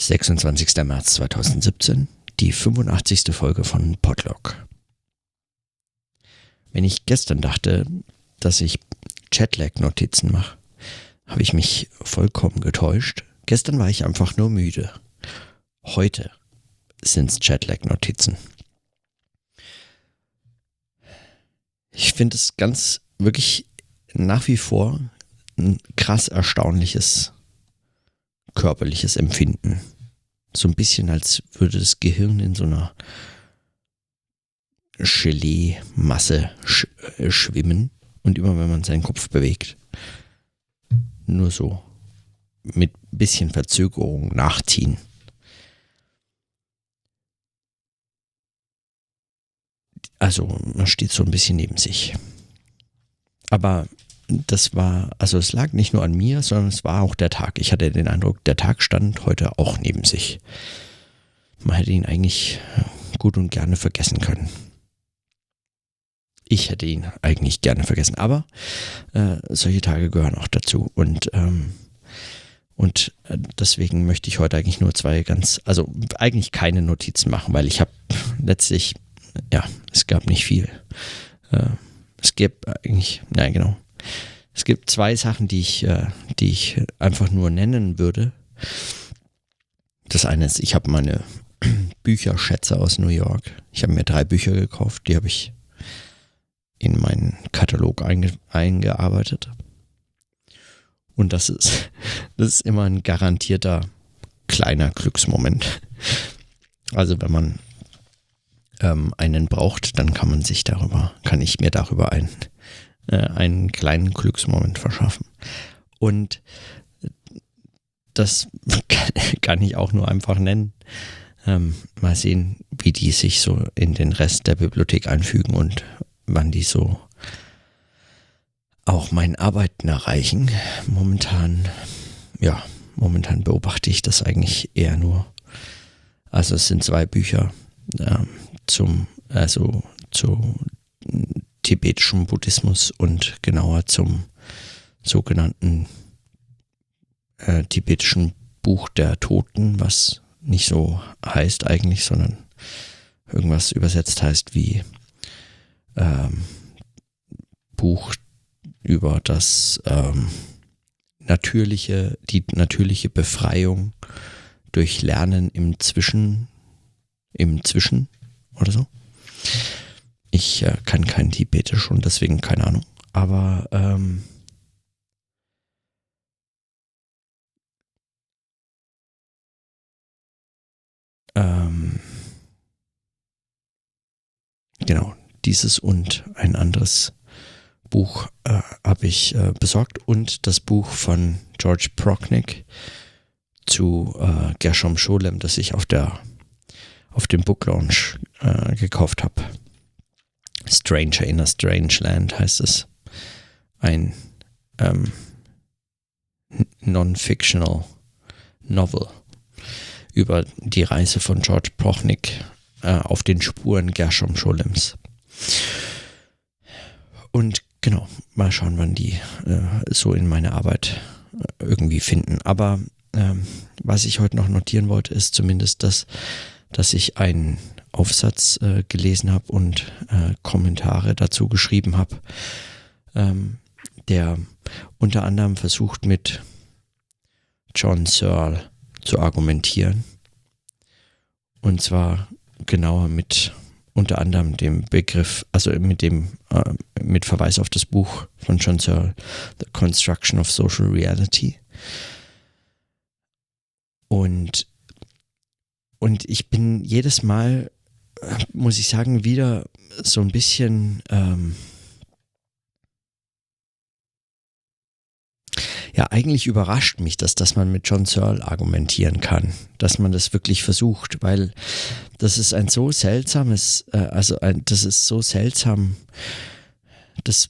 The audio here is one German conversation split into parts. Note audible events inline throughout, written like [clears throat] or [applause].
26. März 2017, die 85. Folge von Podlog. Wenn ich gestern dachte, dass ich Chatlag-Notizen mache, habe ich mich vollkommen getäuscht. Gestern war ich einfach nur müde. Heute sind es Chatlag-Notizen. Ich finde es ganz wirklich nach wie vor ein krass erstaunliches körperliches Empfinden. So ein bisschen, als würde das Gehirn in so einer Gelee-Masse sch äh, schwimmen und immer wenn man seinen Kopf bewegt, nur so mit bisschen Verzögerung nachziehen. Also man steht so ein bisschen neben sich. Aber das war, also es lag nicht nur an mir, sondern es war auch der Tag. Ich hatte den Eindruck, der Tag stand heute auch neben sich. Man hätte ihn eigentlich gut und gerne vergessen können. Ich hätte ihn eigentlich gerne vergessen, aber äh, solche Tage gehören auch dazu. Und, ähm, und äh, deswegen möchte ich heute eigentlich nur zwei ganz, also eigentlich keine Notizen machen, weil ich habe letztlich, ja, es gab nicht viel. Äh, es gibt eigentlich, nein, genau. Es gibt zwei Sachen, die ich, äh, die ich einfach nur nennen würde. Das eine ist, ich habe meine [clears throat] Bücherschätze aus New York. Ich habe mir drei Bücher gekauft, die habe ich in meinen Katalog einge eingearbeitet. Und das ist, [laughs] das ist immer ein garantierter kleiner Glücksmoment. Also wenn man ähm, einen braucht, dann kann man sich darüber, kann ich mir darüber ein, äh, einen kleinen Glücksmoment verschaffen. Und das [laughs] kann ich auch nur einfach nennen. Ähm, mal sehen, wie die sich so in den Rest der Bibliothek einfügen und wann die so auch mein Arbeiten erreichen. Momentan, ja, momentan beobachte ich das eigentlich eher nur. Also es sind zwei Bücher äh, zum, also zu tibetischen Buddhismus und genauer zum sogenannten äh, tibetischen Buch der Toten, was nicht so heißt eigentlich, sondern irgendwas übersetzt heißt wie ähm, Buch über das ähm, natürliche, die natürliche Befreiung durch Lernen im Zwischen, im Zwischen oder so. Ich äh, kann kein Tibetisch und deswegen keine Ahnung. Aber ähm, ähm, genau, dieses und ein anderes Buch äh, habe ich äh, besorgt und das Buch von George Prochnick zu äh, Gershom Scholem, das ich auf der auf dem Book Launch äh, gekauft habe. Stranger in a Strange Land heißt es. Ein ähm, non-fictional Novel über die Reise von George Prochnick äh, auf den Spuren Gershom Scholems. Und genau, mal schauen, wann die äh, so in meine Arbeit äh, irgendwie finden. Aber ähm, was ich heute noch notieren wollte, ist zumindest, dass, dass ich einen Aufsatz äh, gelesen habe und äh, Kommentare dazu geschrieben habe, ähm, der unter anderem versucht mit John Searle zu argumentieren. Und zwar genauer mit unter anderem dem Begriff, also mit dem, äh, mit Verweis auf das Buch von John Searle, The Construction of Social Reality. Und, und ich bin jedes Mal muss ich sagen, wieder so ein bisschen ähm, ja, eigentlich überrascht mich das, dass man mit John Searle argumentieren kann, dass man das wirklich versucht, weil das ist ein so seltsames, äh, also ein, das ist so seltsam, das,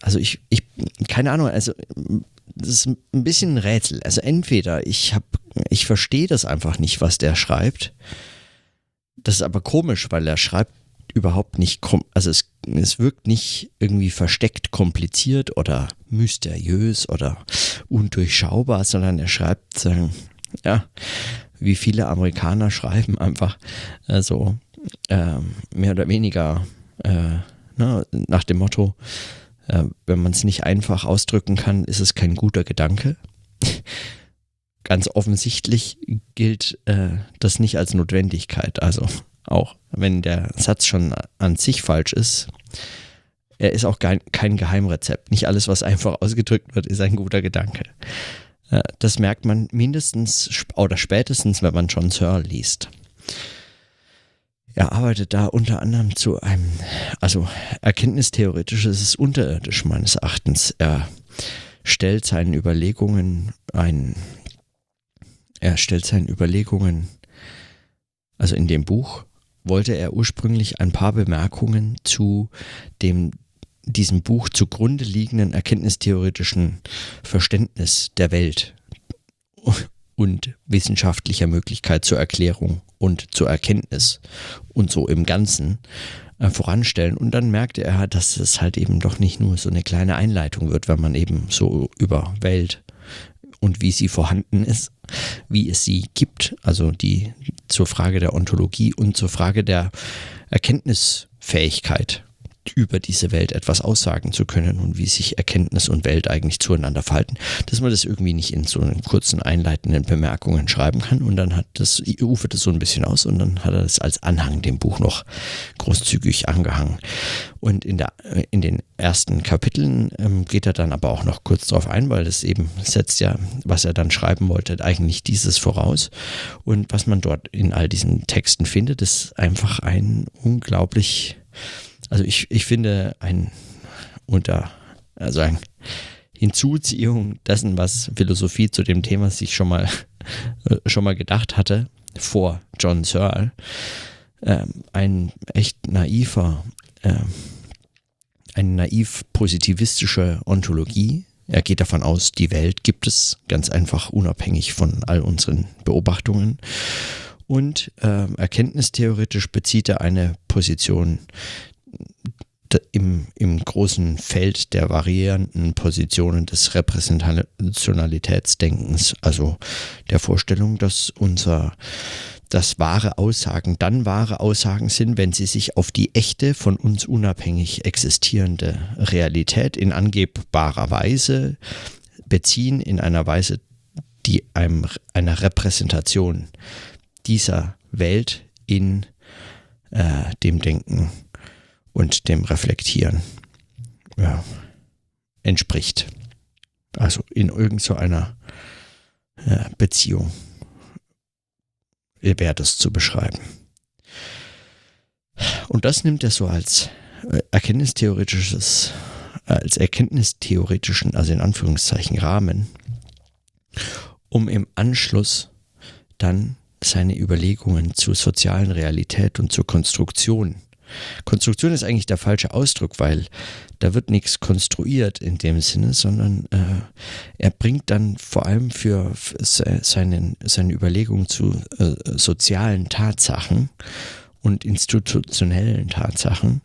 also ich, ich, keine Ahnung, also das ist ein bisschen ein Rätsel. Also entweder ich habe, ich verstehe das einfach nicht, was der schreibt, das ist aber komisch, weil er schreibt überhaupt nicht, also es, es wirkt nicht irgendwie versteckt kompliziert oder mysteriös oder undurchschaubar, sondern er schreibt, äh, ja, wie viele Amerikaner schreiben einfach äh, so äh, mehr oder weniger äh, na, nach dem Motto, äh, wenn man es nicht einfach ausdrücken kann, ist es kein guter Gedanke. Ganz offensichtlich gilt äh, das nicht als Notwendigkeit. Also auch wenn der Satz schon an sich falsch ist, er ist auch kein, Geheimrezept. Nicht alles, was einfach ausgedrückt wird, ist ein guter Gedanke. Äh, das merkt man mindestens oder spätestens, wenn man John Searle liest. Er arbeitet da unter anderem zu einem, also erkenntnistheoretisch ist es unterirdisch meines Erachtens. Er stellt seinen Überlegungen ein, er stellt seinen Überlegungen, also in dem Buch wollte er ursprünglich ein paar Bemerkungen zu dem diesem Buch zugrunde liegenden erkenntnistheoretischen Verständnis der Welt und wissenschaftlicher Möglichkeit zur Erklärung und zur Erkenntnis und so im Ganzen äh, voranstellen. Und dann merkte er, dass es halt eben doch nicht nur so eine kleine Einleitung wird, wenn man eben so über Welt und wie sie vorhanden ist, wie es sie gibt, also die zur Frage der Ontologie und zur Frage der Erkenntnisfähigkeit über diese Welt etwas aussagen zu können und wie sich Erkenntnis und Welt eigentlich zueinander verhalten, dass man das irgendwie nicht in so einen kurzen einleitenden Bemerkungen schreiben kann und dann hat das, ufert das so ein bisschen aus und dann hat er das als Anhang dem Buch noch großzügig angehangen. Und in, der, in den ersten Kapiteln ähm, geht er dann aber auch noch kurz darauf ein, weil das eben setzt ja, was er dann schreiben wollte, eigentlich dieses voraus. Und was man dort in all diesen Texten findet, ist einfach ein unglaublich also ich, ich finde ein unter, also ein Hinzuziehung dessen, was Philosophie zu dem Thema sich schon mal, [laughs] schon mal gedacht hatte, vor John Searle, ähm, ein echt naiver, ähm, eine naiv positivistische Ontologie. Er geht davon aus, die Welt gibt es ganz einfach unabhängig von all unseren Beobachtungen. Und äh, erkenntnistheoretisch bezieht er eine Position, großen Feld der variierenden Positionen des Repräsentationalitätsdenkens, also der Vorstellung, dass unser dass wahre Aussagen dann wahre Aussagen sind, wenn sie sich auf die echte, von uns unabhängig existierende Realität in angebbarer Weise beziehen, in einer Weise, die einem einer Repräsentation dieser Welt in äh, dem Denken und dem Reflektieren ja, entspricht. Also in irgendeiner so äh, Beziehung wäre das zu beschreiben. Und das nimmt er so als äh, erkenntnistheoretisches, als erkenntnistheoretischen, also in Anführungszeichen Rahmen, um im Anschluss dann seine Überlegungen zur sozialen Realität und zur Konstruktion Konstruktion ist eigentlich der falsche Ausdruck, weil da wird nichts konstruiert in dem Sinne, sondern äh, er bringt dann vor allem für seinen, seine Überlegungen zu äh, sozialen Tatsachen und institutionellen Tatsachen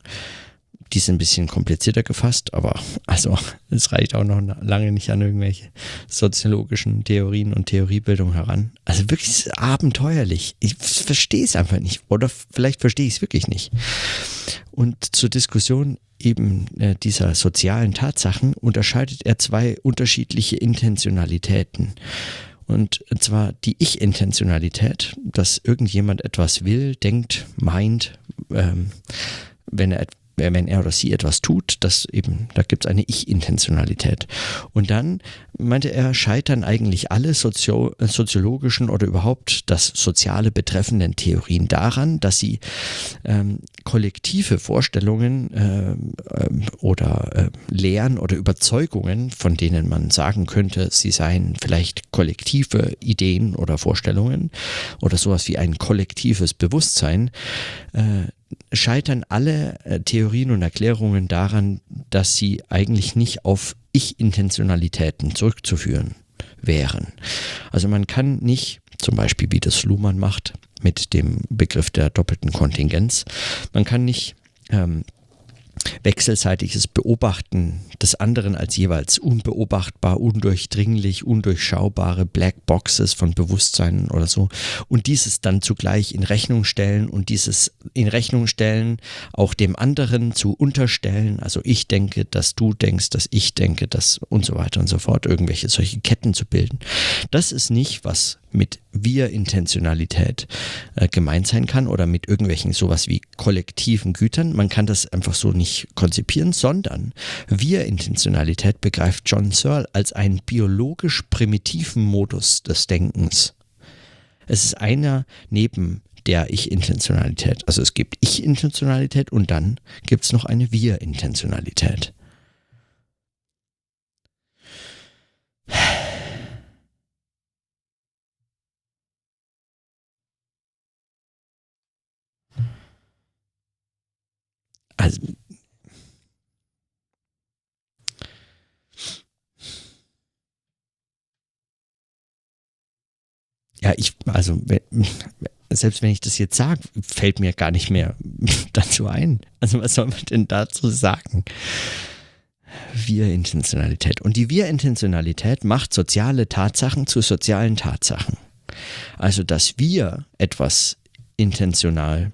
die sind ein bisschen komplizierter gefasst, aber also es reicht auch noch lange nicht an irgendwelche soziologischen Theorien und Theoriebildung heran. Also wirklich abenteuerlich. Ich verstehe es einfach nicht. Oder vielleicht verstehe ich es wirklich nicht. Und zur Diskussion eben äh, dieser sozialen Tatsachen unterscheidet er zwei unterschiedliche Intentionalitäten. Und zwar die Ich-Intentionalität, dass irgendjemand etwas will, denkt, meint, ähm, wenn er wenn er oder sie etwas tut, das eben, da gibt es eine Ich-Intentionalität. Und dann meinte er, scheitern eigentlich alle Sozio soziologischen oder überhaupt das Soziale betreffenden Theorien daran, dass sie ähm, kollektive Vorstellungen äh, oder äh, Lehren oder Überzeugungen, von denen man sagen könnte, sie seien vielleicht kollektive Ideen oder Vorstellungen oder sowas wie ein kollektives Bewusstsein, äh, scheitern alle äh, Theorien und Erklärungen daran, dass sie eigentlich nicht auf Ich-Intentionalitäten zurückzuführen wären. Also man kann nicht, zum Beispiel wie das Luhmann macht, mit dem Begriff der doppelten Kontingenz, man kann nicht ähm, wechselseitiges Beobachten des anderen als jeweils unbeobachtbar, undurchdringlich, undurchschaubare Black Boxes von Bewusstsein oder so und dieses dann zugleich in Rechnung stellen und dieses in Rechnung stellen auch dem anderen zu unterstellen, also ich denke, dass du denkst, dass ich denke, dass und so weiter und so fort, irgendwelche solche Ketten zu bilden. Das ist nicht, was mit Wir-Intentionalität äh, gemeint sein kann oder mit irgendwelchen sowas wie kollektiven Gütern. Man kann das einfach so nicht konzipieren, sondern Wir-Intentionalität begreift John Searle als einen biologisch primitiven Modus des Denkens. Es ist einer neben der Ich-Intentionalität. Also es gibt Ich-Intentionalität und dann gibt es noch eine Wir-Intentionalität. Also, ja, ich, also, selbst wenn ich das jetzt sage, fällt mir gar nicht mehr [laughs] dazu ein. Also, was soll man denn dazu sagen? Wir-Intentionalität. Und die Wir-Intentionalität macht soziale Tatsachen zu sozialen Tatsachen. Also, dass wir etwas intentional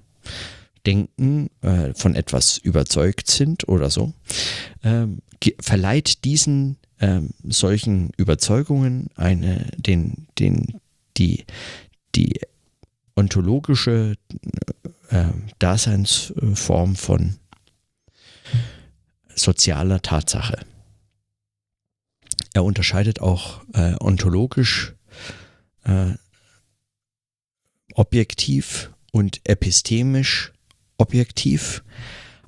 denken, äh, von etwas überzeugt sind oder so, ähm, verleiht diesen ähm, solchen Überzeugungen eine, den, den, die, die ontologische äh, Daseinsform von sozialer Tatsache. Er unterscheidet auch äh, ontologisch äh, objektiv und epistemisch objektiv,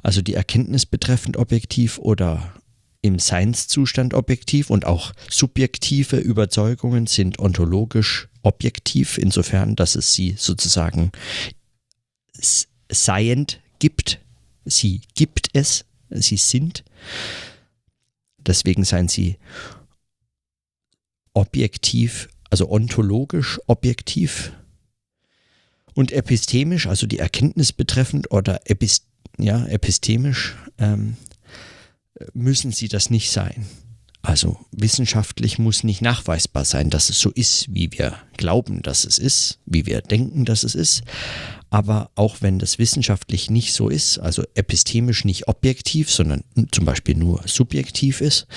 also die Erkenntnis betreffend objektiv oder im Seinszustand objektiv und auch subjektive Überzeugungen sind ontologisch objektiv, insofern, dass es sie sozusagen seiend gibt. Sie gibt es, sie sind. Deswegen seien sie objektiv, also ontologisch objektiv und epistemisch, also die Erkenntnis betreffend oder epist ja, epistemisch, ähm, müssen sie das nicht sein. Also wissenschaftlich muss nicht nachweisbar sein, dass es so ist, wie wir glauben, dass es ist, wie wir denken, dass es ist. Aber auch wenn das wissenschaftlich nicht so ist, also epistemisch nicht objektiv, sondern zum Beispiel nur subjektiv ist,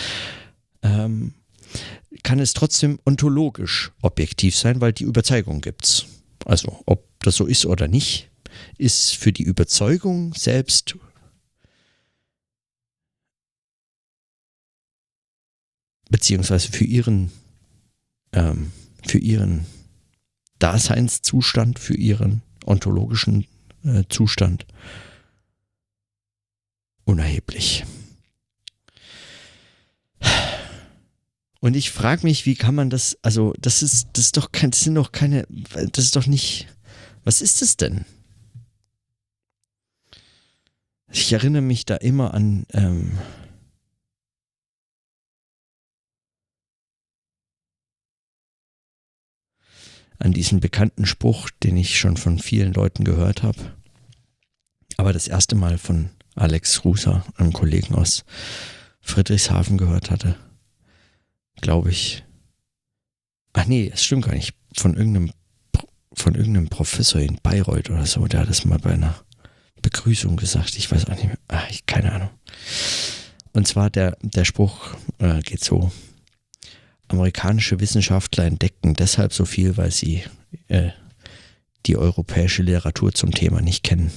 ähm, kann es trotzdem ontologisch objektiv sein, weil die Überzeugung gibt es. Also ob das so ist oder nicht, ist für die Überzeugung selbst beziehungsweise für ihren, ähm, für ihren Daseinszustand, für ihren ontologischen äh, Zustand unerheblich. Und ich frage mich, wie kann man das, also das ist, das ist doch kein, das sind doch keine, das ist doch nicht, was ist es denn? Ich erinnere mich da immer an, ähm, an diesen bekannten Spruch, den ich schon von vielen Leuten gehört habe, aber das erste Mal von Alex Ruser, einem Kollegen aus Friedrichshafen gehört hatte, glaube ich. Ach nee, es stimmt gar nicht. Von irgendeinem von irgendeinem Professor in Bayreuth oder so, der hat das mal bei einer Begrüßung gesagt. Ich weiß auch nicht mehr. Ach, ich, keine Ahnung. Und zwar der, der Spruch äh, geht so. Amerikanische Wissenschaftler entdecken deshalb so viel, weil sie äh, die europäische Literatur zum Thema nicht kennen.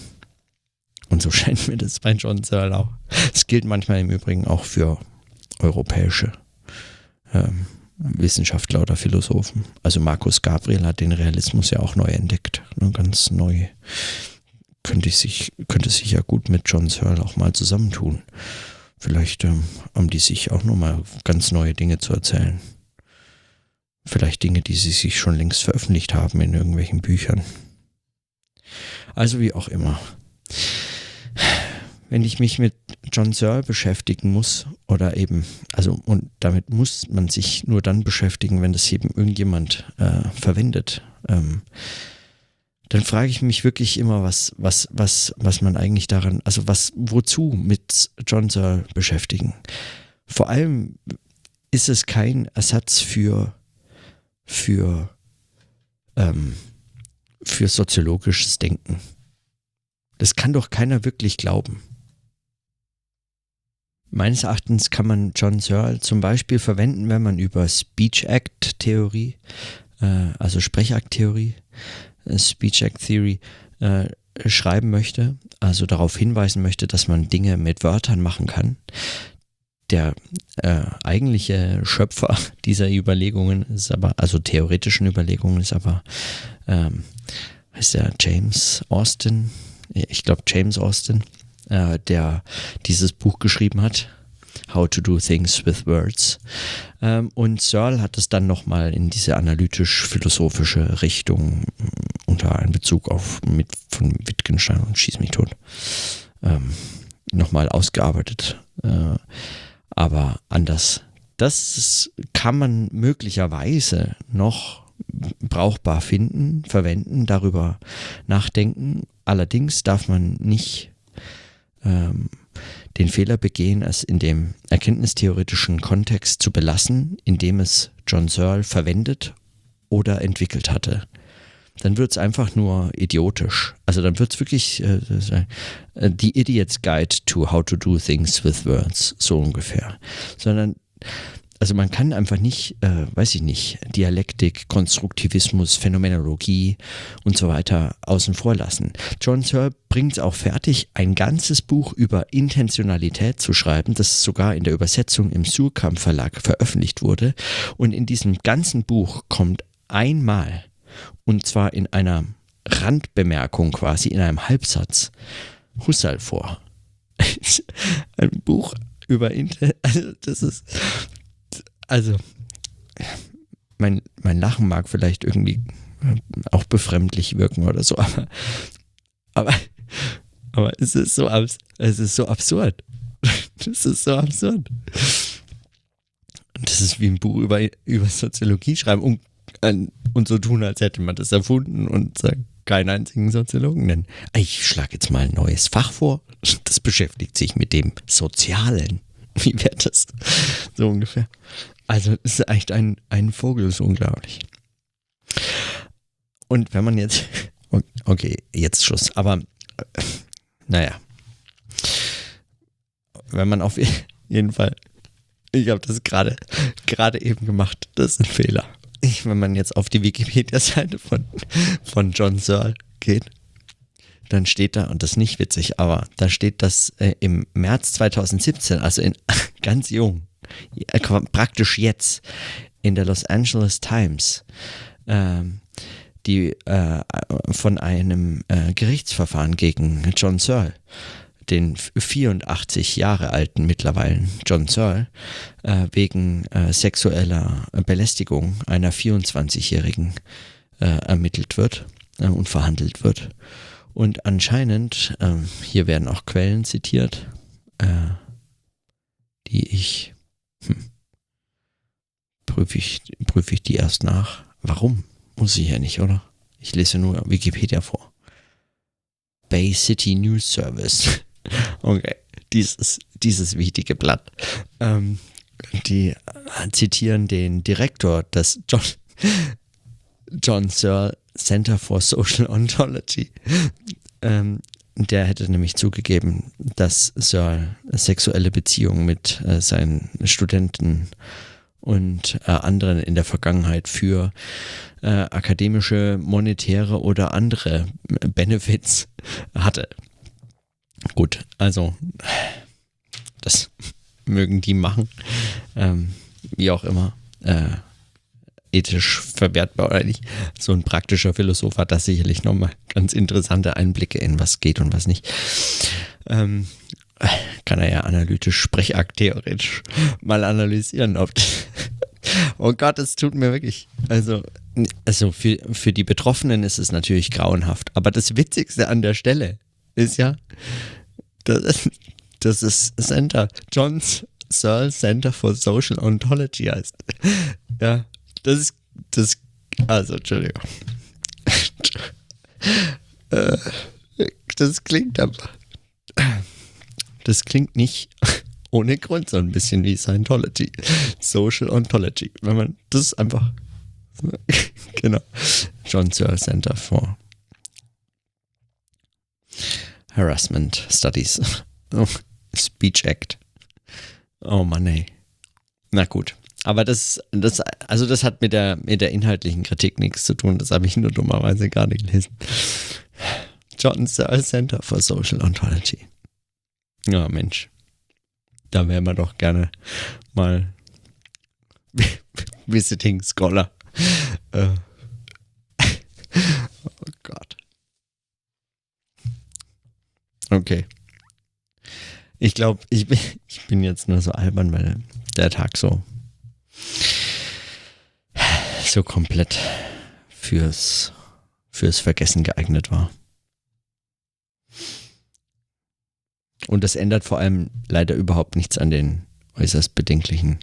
Und so [laughs] scheint mir das bei John Searle auch. Es gilt manchmal im Übrigen auch für europäische ähm, Wissenschaftler oder Philosophen. Also Markus Gabriel hat den Realismus ja auch neu entdeckt. Ne, ganz neu. Könnte sich, könnte sich ja gut mit John Searle auch mal zusammentun. Vielleicht ähm, haben die sich auch nochmal ganz neue Dinge zu erzählen. Vielleicht Dinge, die sie sich schon längst veröffentlicht haben in irgendwelchen Büchern. Also wie auch immer wenn ich mich mit John Searle beschäftigen muss oder eben, also und damit muss man sich nur dann beschäftigen, wenn das eben irgendjemand äh, verwendet. Ähm, dann frage ich mich wirklich immer, was, was, was, was man eigentlich daran, also was, wozu mit John Searle beschäftigen. Vor allem ist es kein Ersatz für, für, ähm, für soziologisches Denken. Das kann doch keiner wirklich glauben. Meines Erachtens kann man John Searle zum Beispiel verwenden, wenn man über Speech Act Theorie, äh, also Sprechakt-Theorie, äh, Speech Act Theory äh, schreiben möchte, also darauf hinweisen möchte, dass man Dinge mit Wörtern machen kann. Der äh, eigentliche Schöpfer [laughs] dieser Überlegungen ist aber, also theoretischen Überlegungen ist aber, ähm, heißt der James Austin, ich glaube James Austin, äh, der dieses Buch geschrieben hat, How to Do Things with Words. Ähm, und Searle hat es dann nochmal in diese analytisch-philosophische Richtung mm, unter einem Bezug auf mit von Wittgenstein und Schieß mich tot ähm, nochmal ausgearbeitet. Äh, aber anders. Das kann man möglicherweise noch brauchbar finden, verwenden, darüber nachdenken. Allerdings darf man nicht ähm, den Fehler begehen, es in dem erkenntnistheoretischen Kontext zu belassen, in dem es John Searle verwendet oder entwickelt hatte. Dann wird es einfach nur idiotisch. Also dann wird es wirklich äh, äh, The Idiot's Guide to How to Do Things with Words, so ungefähr. Sondern also man kann einfach nicht, äh, weiß ich nicht, Dialektik, Konstruktivismus, Phänomenologie und so weiter außen vor lassen. John Searle bringt es auch fertig, ein ganzes Buch über Intentionalität zu schreiben, das sogar in der Übersetzung im Surkamp Verlag veröffentlicht wurde. Und in diesem ganzen Buch kommt einmal, und zwar in einer Randbemerkung quasi, in einem Halbsatz, Husserl vor. [laughs] ein Buch über Inter also das ist also mein, mein Lachen mag vielleicht irgendwie auch befremdlich wirken oder so, aber, aber, aber es ist so, es ist so absurd. Das ist so absurd. Das ist wie ein Buch über, über Soziologie schreiben und, und so tun, als hätte man das erfunden und keinen einzigen Soziologen nennen. Ich schlage jetzt mal ein neues Fach vor. Das beschäftigt sich mit dem Sozialen. Wie wäre das? So ungefähr. Also es ist echt ein, ein Vogel, ist unglaublich. Und wenn man jetzt, [laughs] okay, jetzt Schluss, aber naja, wenn man auf [laughs] jeden Fall, ich habe das gerade eben gemacht, das ist ein Fehler. Ich, wenn man jetzt auf die Wikipedia-Seite von, von John Searle geht, dann steht da, und das ist nicht witzig, aber da steht, dass äh, im März 2017, also in [laughs] ganz jung, äh, praktisch jetzt in der Los Angeles Times äh, die äh, von einem äh, Gerichtsverfahren gegen John Searle, den 84 Jahre alten mittlerweile John Searle, äh, wegen äh, sexueller Belästigung einer 24-Jährigen ermittelt wird und verhandelt wird. Und anscheinend, ähm, hier werden auch Quellen zitiert, die ich hm. Prüfe ich, prüfe ich die erst nach? Warum? Muss ich ja nicht, oder? Ich lese nur Wikipedia vor. Bay City News Service. Okay, dieses, dieses wichtige Blatt. Ähm, die zitieren den Direktor des John, John Searle Center for Social Ontology. Ähm, der hätte nämlich zugegeben, dass Searle sexuelle Beziehungen mit äh, seinen Studenten und äh, anderen in der Vergangenheit für äh, akademische, monetäre oder andere Benefits hatte. Gut, also das mögen die machen, ähm, wie auch immer. Äh, ethisch verwertbar oder nicht. So ein praktischer Philosoph hat das sicherlich nochmal ganz interessante Einblicke in was geht und was nicht. Ähm, kann er ja analytisch, sprechakt theoretisch mal analysieren, ob. [laughs] oh Gott, es tut mir wirklich. Also, also für, für die Betroffenen ist es natürlich grauenhaft. Aber das Witzigste an der Stelle ist ja, das, das ist Center, John's Searle Center for Social Ontology heißt. Ja, das ist, das, also, Entschuldigung. Äh, das klingt aber. Das klingt nicht ohne Grund so ein bisschen wie Scientology. Social Ontology. Wenn man das einfach. [laughs] genau. John Searle Center for Harassment Studies. [laughs] Speech Act. Oh Mann, ey. Na gut. Aber das, das, also das hat mit der, mit der inhaltlichen Kritik nichts zu tun. Das habe ich nur dummerweise gerade gelesen. John Searle Center for Social Ontology. Ja, Mensch. Da wären wir doch gerne mal [laughs] Visiting Scholar. Äh. oh Gott. Okay. Ich glaube, ich bin, [laughs] ich bin jetzt nur so albern, weil der Tag so so komplett fürs fürs Vergessen geeignet war. Und das ändert vor allem leider überhaupt nichts an den äußerst bedenklichen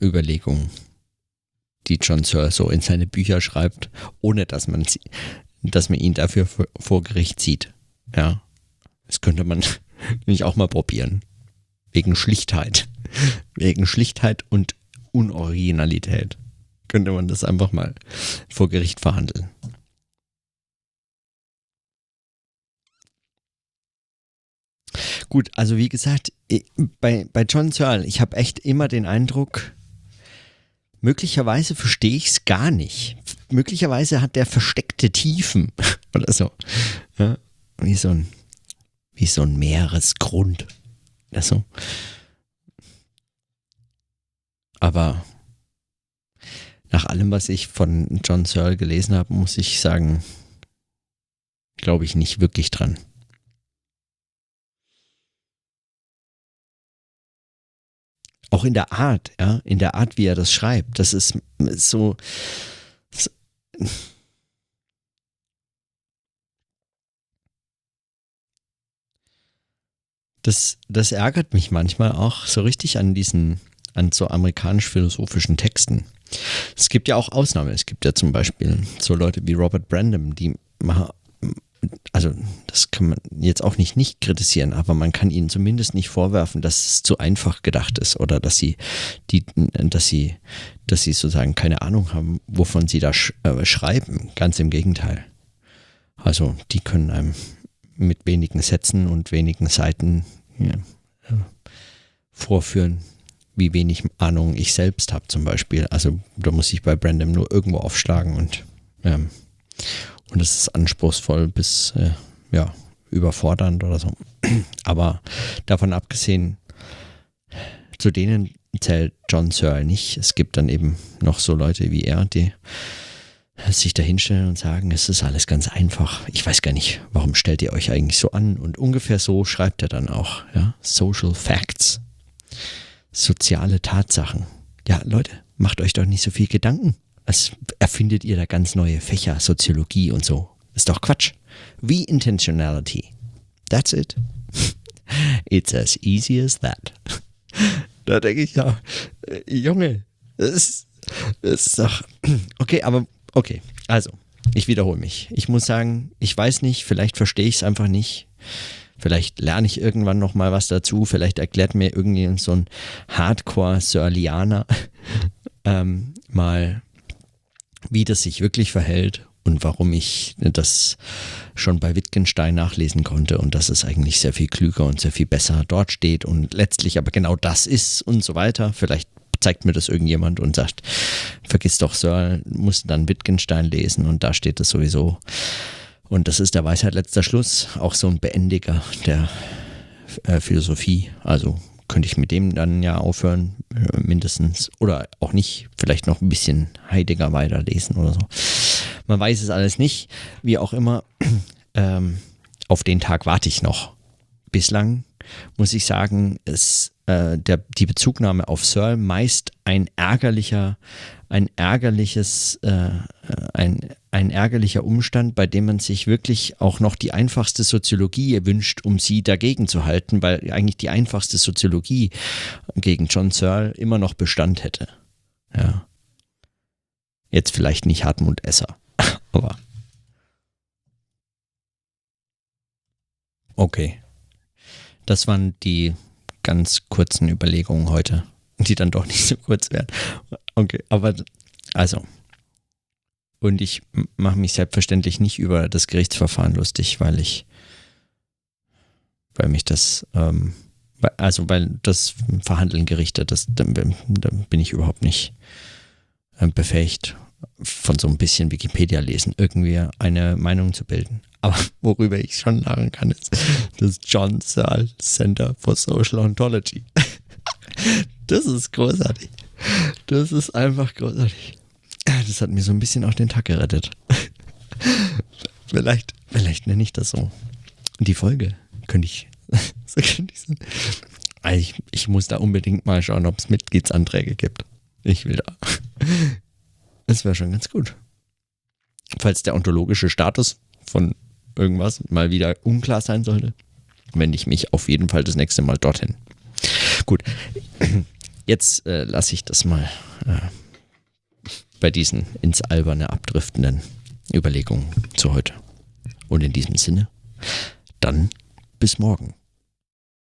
Überlegungen, die John Searle so in seine Bücher schreibt, ohne dass man, sie, dass man ihn dafür vor Gericht zieht. Ja, das könnte man [laughs] nicht auch mal probieren. Wegen Schlichtheit. Wegen Schlichtheit und Unoriginalität könnte man das einfach mal vor Gericht verhandeln. Gut, also wie gesagt, bei, bei John Searle, ich habe echt immer den Eindruck, möglicherweise verstehe ich es gar nicht. Möglicherweise hat der versteckte Tiefen [laughs] oder so. Ja, wie so ein, wie so ein Meeresgrund. Also. Aber nach allem, was ich von John Searle gelesen habe, muss ich sagen, glaube ich nicht wirklich dran. Auch in der Art, ja, in der Art, wie er das schreibt. Das ist so, so [laughs] das, das ärgert mich manchmal auch so richtig an diesen, an so amerikanisch-philosophischen Texten. Es gibt ja auch Ausnahmen. Es gibt ja zum Beispiel so Leute wie Robert Brandom, die also das kann man jetzt auch nicht nicht kritisieren, aber man kann ihnen zumindest nicht vorwerfen, dass es zu einfach gedacht ist oder dass sie die, dass sie, dass sie sozusagen keine Ahnung haben, wovon sie da sch äh, schreiben. Ganz im Gegenteil. Also die können einem mit wenigen Sätzen und wenigen Seiten ja, vorführen, wie wenig Ahnung ich selbst habe zum Beispiel. Also da muss ich bei Brandon nur irgendwo aufschlagen und ähm, und es ist anspruchsvoll bis äh, ja, überfordernd oder so. [clears throat] Aber davon abgesehen, zu denen zählt John Searle nicht. Es gibt dann eben noch so Leute wie er, die sich dahinstellen und sagen, es ist alles ganz einfach. Ich weiß gar nicht, warum stellt ihr euch eigentlich so an? Und ungefähr so schreibt er dann auch, ja, Social Facts, soziale Tatsachen. Ja, Leute, macht euch doch nicht so viel Gedanken als erfindet ihr da ganz neue Fächer, Soziologie und so. Ist doch Quatsch. Wie Intentionality. That's it. [laughs] It's as easy as that. [laughs] Da denke ich ja, äh, Junge, das ist, das ist doch. [clears throat] Okay, aber okay. Also, ich wiederhole mich. Ich muss sagen, ich weiß nicht, vielleicht verstehe ich es einfach nicht. Vielleicht lerne ich irgendwann noch mal was dazu. Vielleicht erklärt mir irgendwie so ein Hardcore-Sörlianer [laughs] ähm, mal, wie das sich wirklich verhält und warum ich das schon bei Wittgenstein nachlesen konnte und dass es eigentlich sehr viel klüger und sehr viel besser dort steht und letztlich aber genau das ist und so weiter. Vielleicht zeigt mir das irgendjemand und sagt, vergiss doch Searle, musst dann Wittgenstein lesen und da steht es sowieso. Und das ist der Weisheit letzter Schluss, auch so ein Beendiger der äh, Philosophie. Also könnte ich mit dem dann ja aufhören, äh, mindestens. Oder auch nicht, vielleicht noch ein bisschen Heidegger weiterlesen oder so. Man weiß es alles nicht. Wie auch immer, [clears throat] ähm, auf den Tag warte ich noch. Bislang muss ich sagen, ist äh, der, die Bezugnahme auf Searle meist ein ärgerlicher, ein ärgerliches, äh, ein, ein ärgerlicher Umstand, bei dem man sich wirklich auch noch die einfachste Soziologie wünscht, um sie dagegen zu halten, weil eigentlich die einfachste Soziologie gegen John Searle immer noch Bestand hätte. Ja. Jetzt vielleicht nicht Hartmut Esser, [laughs] aber. Okay. Das waren die ganz kurzen Überlegungen heute, die dann doch nicht so kurz werden. Okay, aber also. Und ich mache mich selbstverständlich nicht über das Gerichtsverfahren lustig, weil ich, weil mich das, ähm, also weil das Verhandeln Gerichte, das, da, da bin ich überhaupt nicht äh, befähigt, von so ein bisschen Wikipedia lesen, irgendwie eine Meinung zu bilden. Aber [laughs] worüber ich schon lachen kann, ist das John Searle Center for Social Ontology. [laughs] Das ist großartig. Das ist einfach großartig. Das hat mir so ein bisschen auch den Tag gerettet. [laughs] Vielleicht, vielleicht nenne ich das so. Die Folge könnte ich, [laughs] so könnte ich, also ich, ich muss da unbedingt mal schauen, ob es Mitgliedsanträge gibt. Ich will da. [laughs] Es wäre schon ganz gut. Falls der ontologische Status von irgendwas mal wieder unklar sein sollte, wende ich mich auf jeden Fall das nächste Mal dorthin. Gut, [clears throat] jetzt äh, lasse ich das mal äh, bei diesen ins Alberne abdriftenden Überlegungen zu heute. Und in diesem Sinne, dann bis morgen.